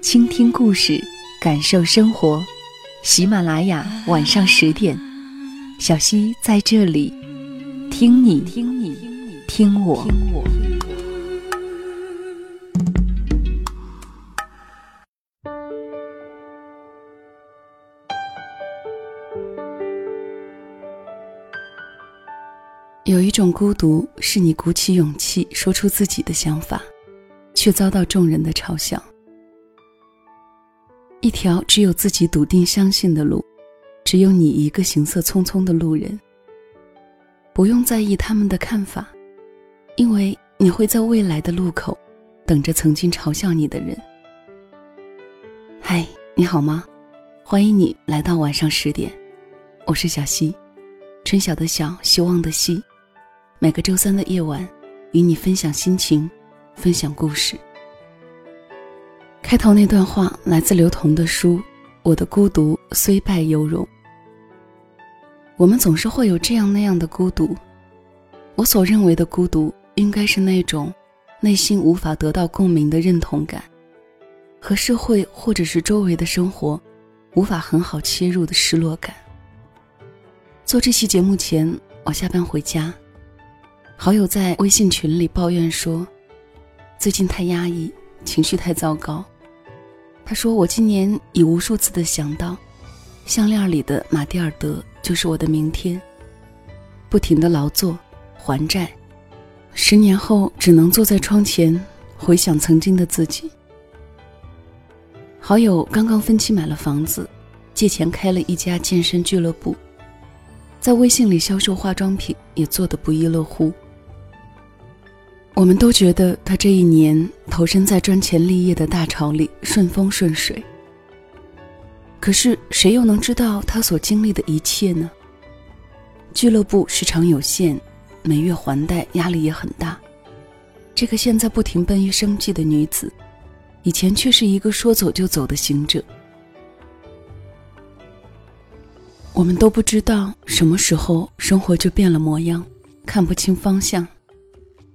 倾听故事，感受生活。喜马拉雅晚上十点，小溪在这里，听你听你听我。有一种孤独，是你鼓起勇气说出自己的想法，却遭到众人的嘲笑。一条只有自己笃定相信的路，只有你一个行色匆匆的路人。不用在意他们的看法，因为你会在未来的路口，等着曾经嘲笑你的人。嗨，你好吗？欢迎你来到晚上十点，我是小溪，春晓的晓，希望的希。每个周三的夜晚，与你分享心情，分享故事。开头那段话来自刘同的书《我的孤独虽败犹荣》。我们总是会有这样那样的孤独，我所认为的孤独，应该是那种内心无法得到共鸣的认同感，和社会或者是周围的生活无法很好切入的失落感。做这期节目前，我下班回家，好友在微信群里抱怨说，最近太压抑，情绪太糟糕。他说：“我今年已无数次的想到，项链里的马蒂尔德就是我的明天。不停的劳作，还债，十年后只能坐在窗前回想曾经的自己。”好友刚刚分期买了房子，借钱开了一家健身俱乐部，在微信里销售化妆品也做得不亦乐乎。我们都觉得他这一年投身在赚钱立业的大潮里顺风顺水。可是谁又能知道他所经历的一切呢？俱乐部时长有限，每月还贷压力也很大。这个现在不停奔于生计的女子，以前却是一个说走就走的行者。我们都不知道什么时候生活就变了模样，看不清方向。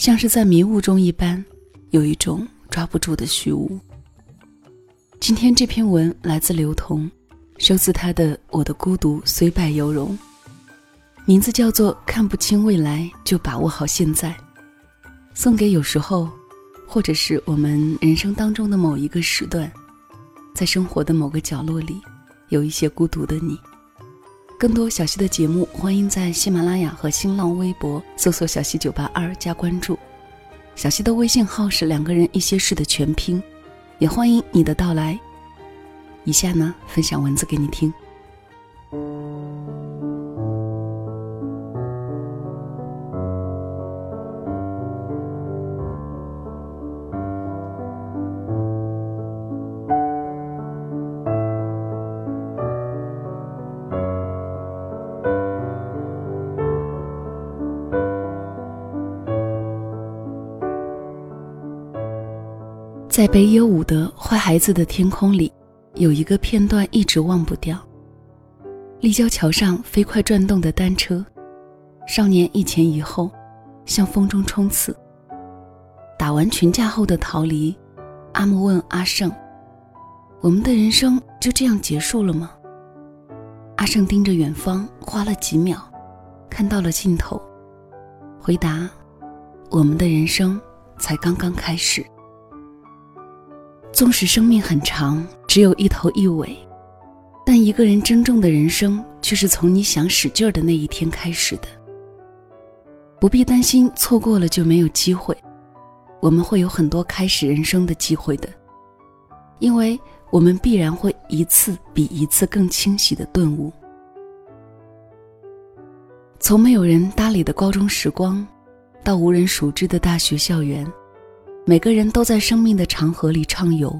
像是在迷雾中一般，有一种抓不住的虚无。今天这篇文来自刘同，收自他的《我的孤独虽败犹荣》，名字叫做《看不清未来就把握好现在》，送给有时候，或者是我们人生当中的某一个时段，在生活的某个角落里，有一些孤独的你。更多小溪的节目，欢迎在喜马拉雅和新浪微博搜索“小溪九八二”加关注。小溪的微信号是“两个人一些事”的全拼，也欢迎你的到来。以下呢，分享文字给你听。在北野武的《坏孩子的天空》里，有一个片段一直忘不掉。立交桥上飞快转动的单车，少年一前一后，向风中冲刺。打完群架后的逃离，阿木问阿胜：“我们的人生就这样结束了吗？”阿胜盯着远方，花了几秒，看到了尽头，回答：“我们的人生才刚刚开始。”纵使生命很长，只有一头一尾，但一个人真正的人生却是从你想使劲儿的那一天开始的。不必担心错过了就没有机会，我们会有很多开始人生的机会的，因为我们必然会一次比一次更清晰的顿悟。从没有人搭理的高中时光，到无人熟知的大学校园。每个人都在生命的长河里畅游，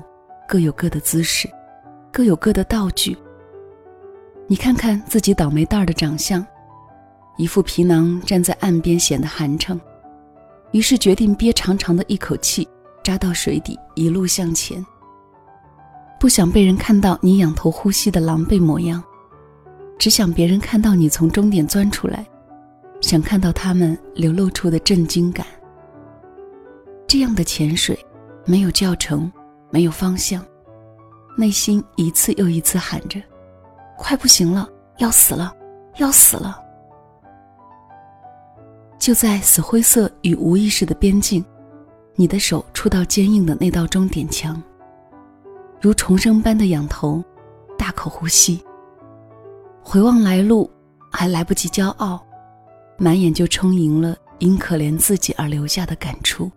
各有各的姿势，各有各的道具。你看看自己倒霉蛋儿的长相，一副皮囊站在岸边显得寒碜，于是决定憋长长的一口气，扎到水底，一路向前。不想被人看到你仰头呼吸的狼狈模样，只想别人看到你从终点钻出来，想看到他们流露出的震惊感。这样的潜水，没有教程，没有方向，内心一次又一次喊着。快不行了，要死了，要死了！就在死灰色与无意识的边境，你的手触到坚硬的那道终点墙，如重生般的仰头，大口呼吸。回望来路，还来不及骄傲，满眼就充盈了因可怜自己而留下的感触。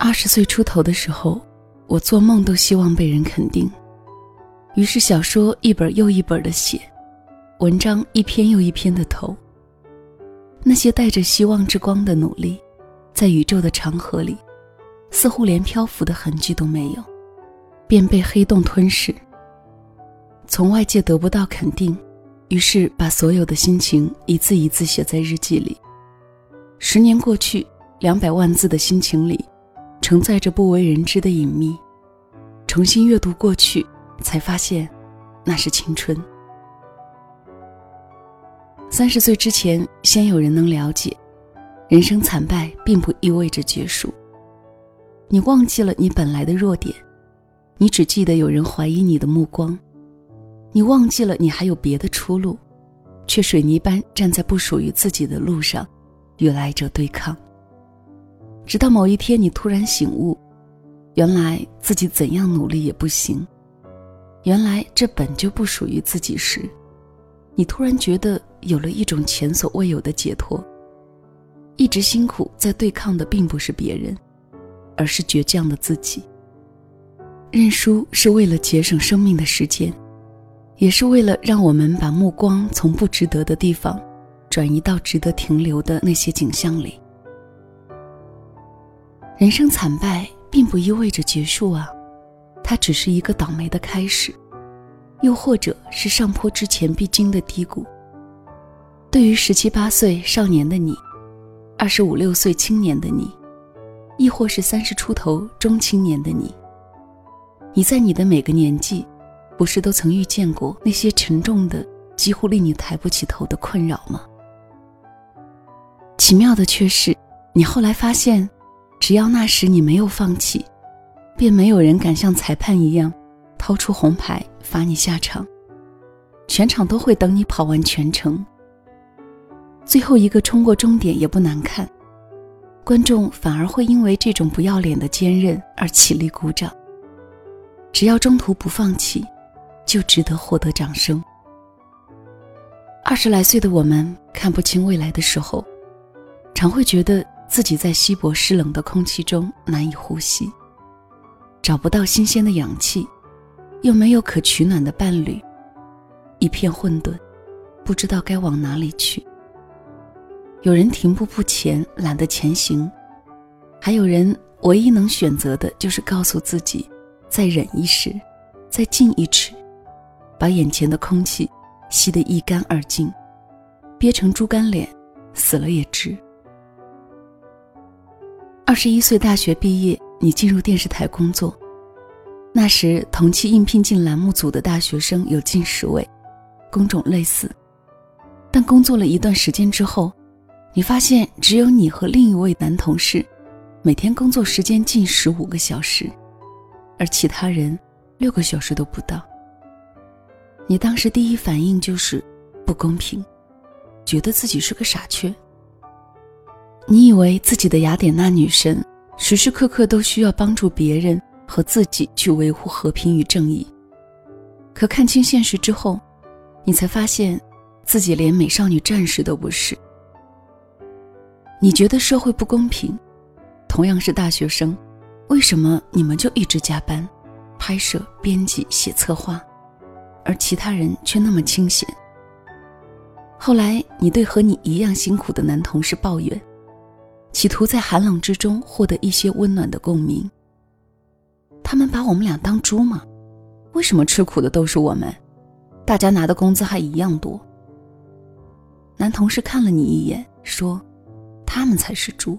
二十岁出头的时候，我做梦都希望被人肯定。于是小说一本又一本的写，文章一篇又一篇的投。那些带着希望之光的努力，在宇宙的长河里，似乎连漂浮的痕迹都没有，便被黑洞吞噬。从外界得不到肯定，于是把所有的心情一字一字写在日记里。十年过去，两百万字的心情里，承载着不为人知的隐秘。重新阅读过去。才发现，那是青春。三十岁之前，先有人能了解，人生惨败并不意味着结束。你忘记了你本来的弱点，你只记得有人怀疑你的目光，你忘记了你还有别的出路，却水泥般站在不属于自己的路上，与来者对抗。直到某一天，你突然醒悟，原来自己怎样努力也不行。原来这本就不属于自己时，你突然觉得有了一种前所未有的解脱。一直辛苦在对抗的并不是别人，而是倔强的自己。认输是为了节省生命的时间，也是为了让我们把目光从不值得的地方，转移到值得停留的那些景象里。人生惨败并不意味着结束啊。它只是一个倒霉的开始，又或者是上坡之前必经的低谷。对于十七八岁少年的你，二十五六岁青年的你，亦或是三十出头中青年的你，你在你的每个年纪，不是都曾遇见过那些沉重的、几乎令你抬不起头的困扰吗？奇妙的却是，你后来发现，只要那时你没有放弃。便没有人敢像裁判一样，掏出红牌罚你下场。全场都会等你跑完全程。最后一个冲过终点也不难看，观众反而会因为这种不要脸的坚韧而起立鼓掌。只要中途不放弃，就值得获得掌声。二十来岁的我们看不清未来的时候，常会觉得自己在稀薄湿冷的空气中难以呼吸。找不到新鲜的氧气，又没有可取暖的伴侣，一片混沌，不知道该往哪里去。有人停步不前，懒得前行；还有人唯一能选择的就是告诉自己，再忍一时，再进一尺，把眼前的空气吸得一干二净，憋成猪肝脸，死了也值。二十一岁大学毕业。你进入电视台工作，那时同期应聘进栏目组的大学生有近十位，工种类似，但工作了一段时间之后，你发现只有你和另一位男同事，每天工作时间近十五个小时，而其他人六个小时都不到。你当时第一反应就是不公平，觉得自己是个傻缺。你以为自己的雅典娜女神。时时刻刻都需要帮助别人和自己去维护和平与正义，可看清现实之后，你才发现，自己连美少女战士都不是。你觉得社会不公平，同样是大学生，为什么你们就一直加班，拍摄、编辑、写策划，而其他人却那么清闲？后来，你对和你一样辛苦的男同事抱怨。企图在寒冷之中获得一些温暖的共鸣。他们把我们俩当猪吗？为什么吃苦的都是我们？大家拿的工资还一样多。男同事看了你一眼，说：“他们才是猪。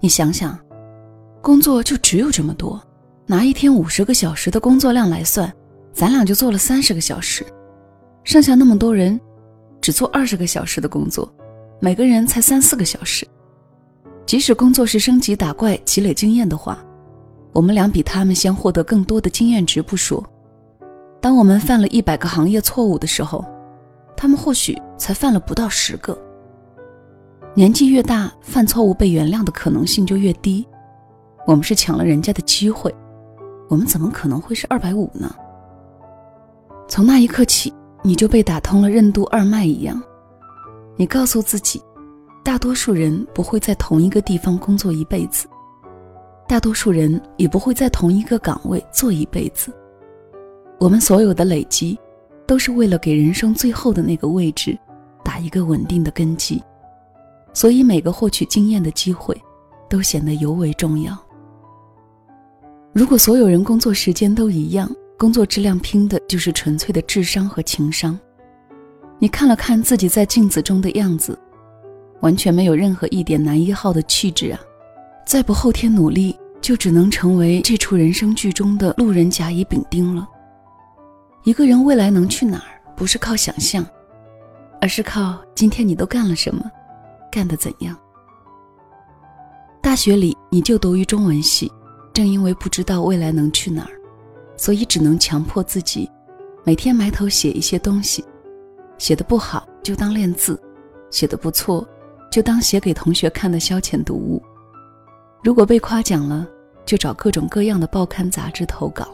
你想想，工作就只有这么多，拿一天五十个小时的工作量来算，咱俩就做了三十个小时，剩下那么多人，只做二十个小时的工作，每个人才三四个小时。即使工作是升级打怪、积累经验的话，我们俩比他们先获得更多的经验值不说。”当我们犯了一百个行业错误的时候，他们或许才犯了不到十个。年纪越大，犯错误被原谅的可能性就越低。我们是抢了人家的机会，我们怎么可能会是二百五呢？从那一刻起，你就被打通了任督二脉一样。你告诉自己，大多数人不会在同一个地方工作一辈子，大多数人也不会在同一个岗位做一辈子。我们所有的累积，都是为了给人生最后的那个位置打一个稳定的根基，所以每个获取经验的机会，都显得尤为重要。如果所有人工作时间都一样，工作质量拼的就是纯粹的智商和情商。你看了看自己在镜子中的样子，完全没有任何一点男一号的气质啊！再不后天努力，就只能成为这出人生剧中的路人甲乙丙丁了。一个人未来能去哪儿，不是靠想象，而是靠今天你都干了什么，干得怎样。大学里你就读于中文系，正因为不知道未来能去哪儿，所以只能强迫自己每天埋头写一些东西，写的不好就当练字，写的不错就当写给同学看的消遣读物。如果被夸奖了，就找各种各样的报刊杂志投稿。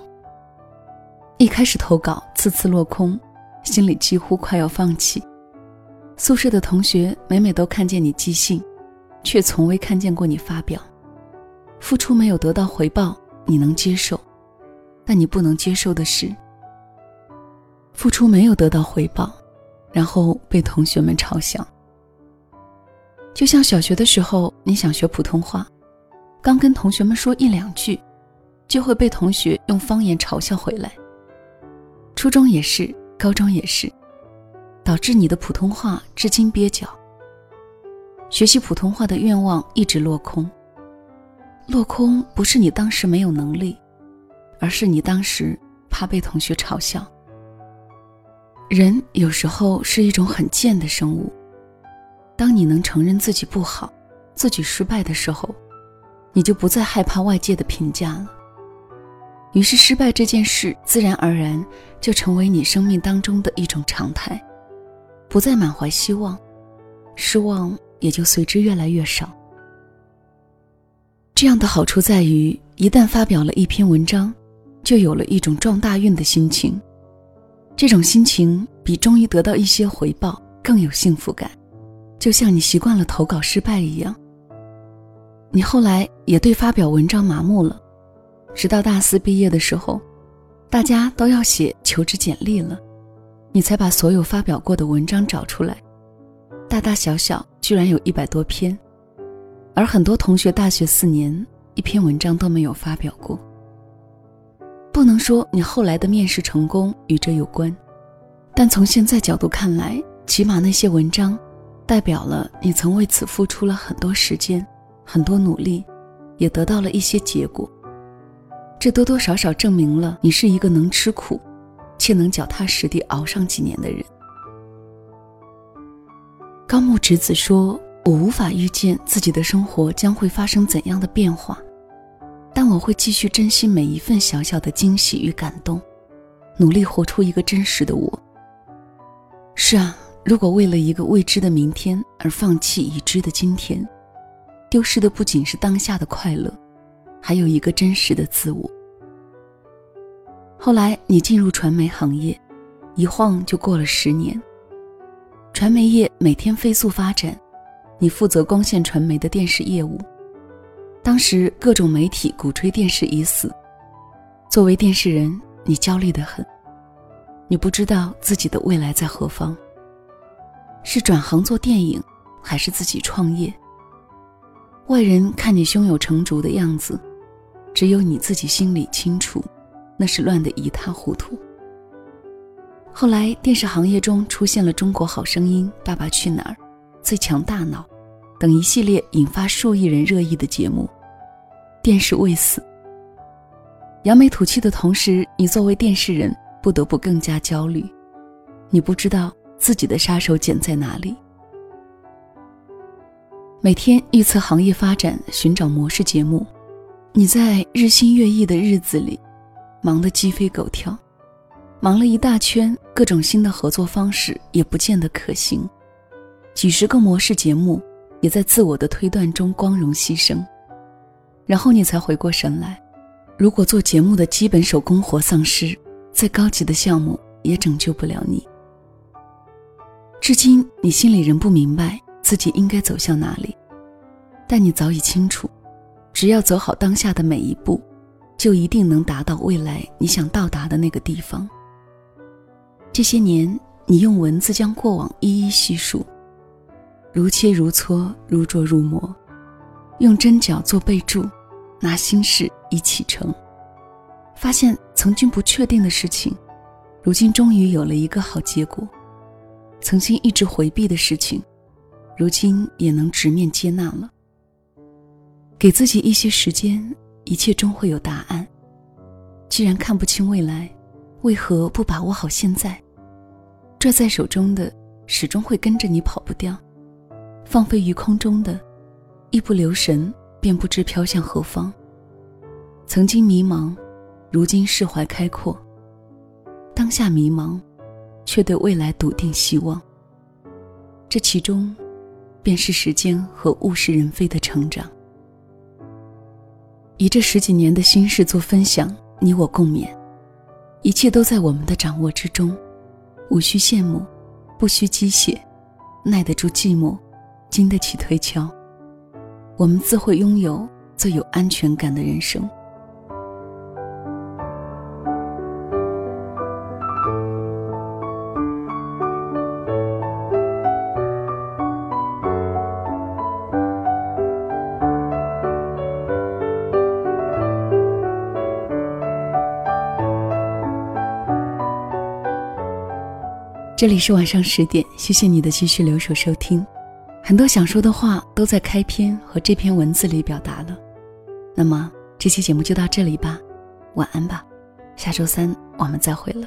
一开始投稿，次次落空，心里几乎快要放弃。宿舍的同学每每都看见你寄信，却从未看见过你发表。付出没有得到回报，你能接受，但你不能接受的是，付出没有得到回报，然后被同学们嘲笑。就像小学的时候，你想学普通话，刚跟同学们说一两句，就会被同学用方言嘲笑回来。初中也是，高中也是，导致你的普通话至今蹩脚。学习普通话的愿望一直落空。落空不是你当时没有能力，而是你当时怕被同学嘲笑。人有时候是一种很贱的生物。当你能承认自己不好、自己失败的时候，你就不再害怕外界的评价了。于是，失败这件事自然而然就成为你生命当中的一种常态，不再满怀希望，失望也就随之越来越少。这样的好处在于，一旦发表了一篇文章，就有了一种撞大运的心情，这种心情比终于得到一些回报更有幸福感，就像你习惯了投稿失败一样。你后来也对发表文章麻木了。直到大四毕业的时候，大家都要写求职简历了，你才把所有发表过的文章找出来，大大小小居然有一百多篇，而很多同学大学四年一篇文章都没有发表过。不能说你后来的面试成功与这有关，但从现在角度看来，起码那些文章，代表了你曾为此付出了很多时间、很多努力，也得到了一些结果。这多多少少证明了你是一个能吃苦，且能脚踏实地熬上几年的人。高木直子说：“我无法预见自己的生活将会发生怎样的变化，但我会继续珍惜每一份小小的惊喜与感动，努力活出一个真实的我。”是啊，如果为了一个未知的明天而放弃已知的今天，丢失的不仅是当下的快乐。还有一个真实的自我。后来你进入传媒行业，一晃就过了十年。传媒业每天飞速发展，你负责光线传媒的电视业务。当时各种媒体鼓吹电视已死，作为电视人，你焦虑的很。你不知道自己的未来在何方，是转行做电影，还是自己创业？外人看你胸有成竹的样子。只有你自己心里清楚，那是乱得一塌糊涂。后来，电视行业中出现了《中国好声音》《爸爸去哪儿》《最强大脑》等一系列引发数亿人热议的节目，电视未死。扬眉吐气的同时，你作为电视人不得不更加焦虑，你不知道自己的杀手锏在哪里。每天预测行业发展，寻找模式节目，你在日新月异的日子里，忙得鸡飞狗跳。忙了一大圈，各种新的合作方式也不见得可行，几十个模式节目也在自我的推断中光荣牺牲，然后你才回过神来，如果做节目的基本手工活丧失，再高级的项目也拯救不了你。至今你心里仍不明白自己应该走向哪里，但你早已清楚，只要走好当下的每一步，就一定能达到未来你想到达的那个地方。这些年，你用文字将过往一一细数，如切如磋，如琢如磨，用针脚做备注，拿心事一起成，发现曾经不确定的事情，如今终于有了一个好结果；曾经一直回避的事情，如今也能直面接纳了。给自己一些时间，一切终会有答案。既然看不清未来。为何不把握好现在？拽在手中的始终会跟着你跑不掉，放飞于空中的，一不留神便不知飘向何方。曾经迷茫，如今释怀开阔。当下迷茫，却对未来笃定希望。这其中，便是时间和物是人非的成长。以这十几年的心事做分享，你我共勉。一切都在我们的掌握之中，无需羡慕，不需机械，耐得住寂寞，经得起推敲，我们自会拥有最有安全感的人生。这里是晚上十点，谢谢你的继续留守收听。很多想说的话都在开篇和这篇文字里表达了。那么这期节目就到这里吧，晚安吧，下周三我们再会了。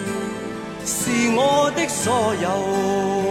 是我的所有。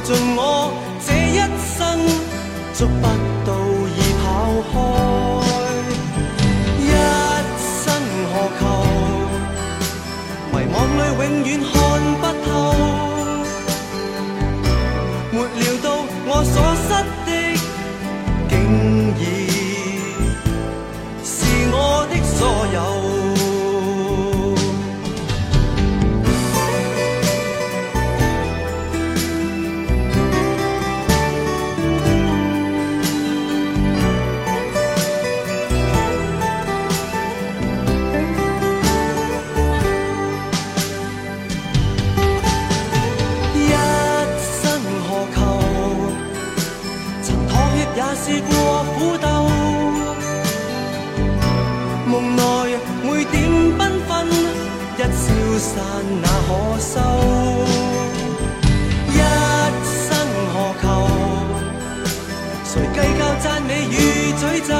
尽我这一生，捉不到散那可收？一生何求？谁计较赞美与诅咒？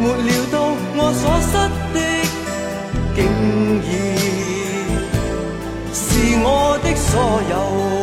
没料到我所失的，竟已。是我的所有。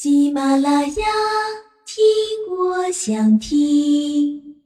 喜马拉雅，听我想听。